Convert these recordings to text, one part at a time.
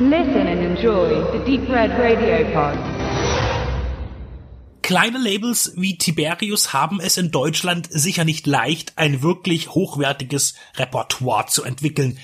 Listen and enjoy the Deep Red Radio Pod. Kleine Labels wie Tiberius haben es in Deutschland sicher nicht leicht, ein wirklich hochwertiges Repertoire zu entwickeln.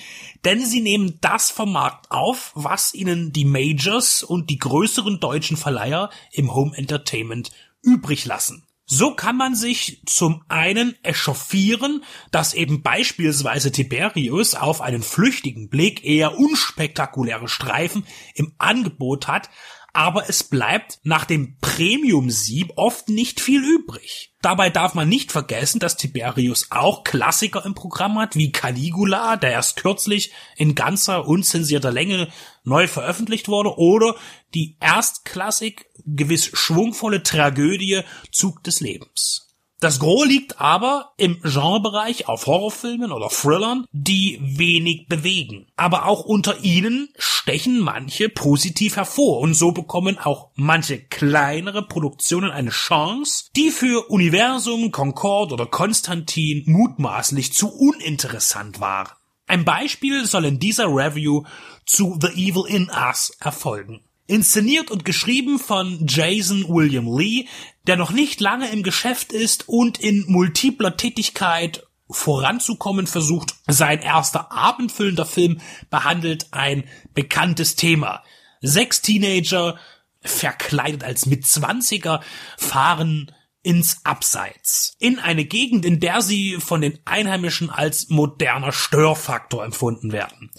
Denn sie nehmen das vom Markt auf, was ihnen die Majors und die größeren deutschen Verleiher im Home Entertainment übrig lassen. So kann man sich zum einen echauffieren, dass eben beispielsweise Tiberius auf einen flüchtigen Blick eher unspektakuläre Streifen im Angebot hat, aber es bleibt nach dem Premium-Sieb oft nicht viel übrig. Dabei darf man nicht vergessen, dass Tiberius auch Klassiker im Programm hat, wie Caligula, der erst kürzlich in ganzer unzensierter Länge neu veröffentlicht wurde, oder die Erstklassik, gewiss schwungvolle Tragödie Zug des Lebens. Das Gros liegt aber im Genrebereich auf Horrorfilmen oder Thrillern, die wenig bewegen. Aber auch unter ihnen stechen manche positiv hervor und so bekommen auch manche kleinere Produktionen eine Chance, die für Universum, Concord oder Konstantin mutmaßlich zu uninteressant waren. Ein Beispiel soll in dieser Review zu The Evil in Us erfolgen. Inszeniert und geschrieben von Jason William Lee, der noch nicht lange im Geschäft ist und in multipler Tätigkeit voranzukommen versucht. Sein erster abendfüllender Film behandelt ein bekanntes Thema. Sechs Teenager, verkleidet als Mitzwanziger, fahren ins Abseits. In eine Gegend, in der sie von den Einheimischen als moderner Störfaktor empfunden werden.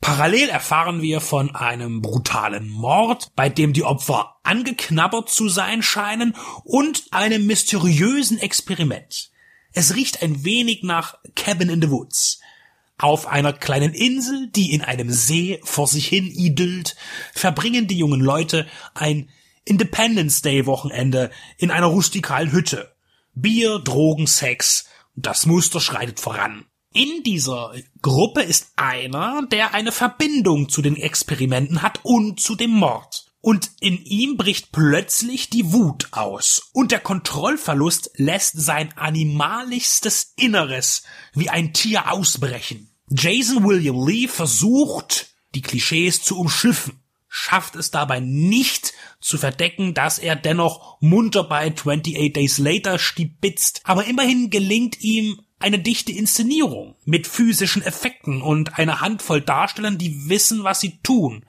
Parallel erfahren wir von einem brutalen Mord, bei dem die Opfer angeknabbert zu sein scheinen und einem mysteriösen Experiment. Es riecht ein wenig nach Cabin in the Woods. Auf einer kleinen Insel, die in einem See vor sich hin idyllt, verbringen die jungen Leute ein Independence Day Wochenende in einer rustikalen Hütte. Bier, Drogen, Sex, das Muster schreitet voran. In dieser Gruppe ist einer, der eine Verbindung zu den Experimenten hat und zu dem Mord. Und in ihm bricht plötzlich die Wut aus. Und der Kontrollverlust lässt sein animalischstes Inneres wie ein Tier ausbrechen. Jason William Lee versucht, die Klischees zu umschiffen, schafft es dabei nicht zu verdecken, dass er dennoch munter bei 28 Days Later stibitzt, aber immerhin gelingt ihm eine dichte Inszenierung mit physischen Effekten und eine Handvoll Darstellern, die wissen, was sie tun.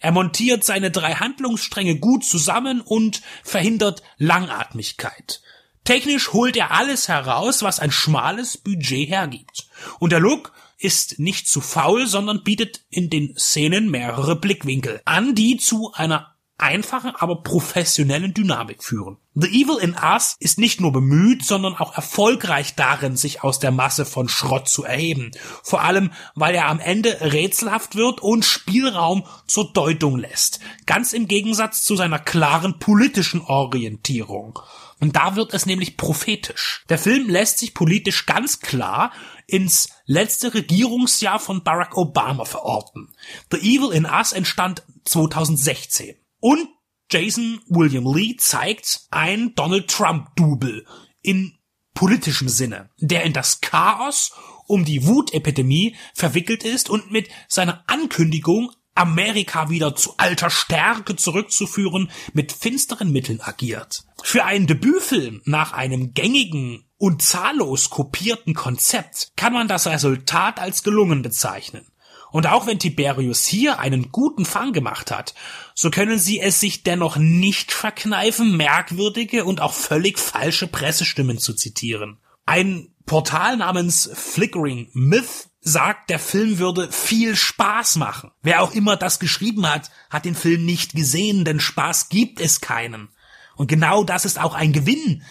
Er montiert seine drei Handlungsstränge gut zusammen und verhindert Langatmigkeit. Technisch holt er alles heraus, was ein schmales Budget hergibt. Und der Look ist nicht zu faul, sondern bietet in den Szenen mehrere Blickwinkel an, die zu einer einfachen, aber professionellen Dynamik führen. The Evil in Us ist nicht nur bemüht, sondern auch erfolgreich darin, sich aus der Masse von Schrott zu erheben. Vor allem, weil er am Ende rätselhaft wird und Spielraum zur Deutung lässt. Ganz im Gegensatz zu seiner klaren politischen Orientierung. Und da wird es nämlich prophetisch. Der Film lässt sich politisch ganz klar ins letzte Regierungsjahr von Barack Obama verorten. The Evil in Us entstand 2016. Und Jason William Lee zeigt ein Donald Trump-Double in politischem Sinne, der in das Chaos um die Wutepidemie verwickelt ist und mit seiner Ankündigung, Amerika wieder zu alter Stärke zurückzuführen, mit finsteren Mitteln agiert. Für einen Debütfilm nach einem gängigen und zahllos kopierten Konzept kann man das Resultat als gelungen bezeichnen. Und auch wenn Tiberius hier einen guten Fang gemacht hat, so können sie es sich dennoch nicht verkneifen, merkwürdige und auch völlig falsche Pressestimmen zu zitieren. Ein Portal namens Flickering Myth sagt, der Film würde viel Spaß machen. Wer auch immer das geschrieben hat, hat den Film nicht gesehen, denn Spaß gibt es keinen. Und genau das ist auch ein Gewinn,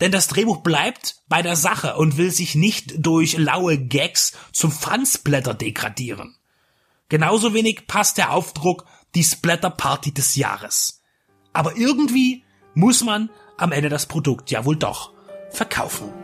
denn das Drehbuch bleibt bei der Sache und will sich nicht durch laue Gags zum Fansblätter degradieren. Genauso wenig passt der Aufdruck die Splatter Party des Jahres. Aber irgendwie muss man am Ende das Produkt ja wohl doch verkaufen.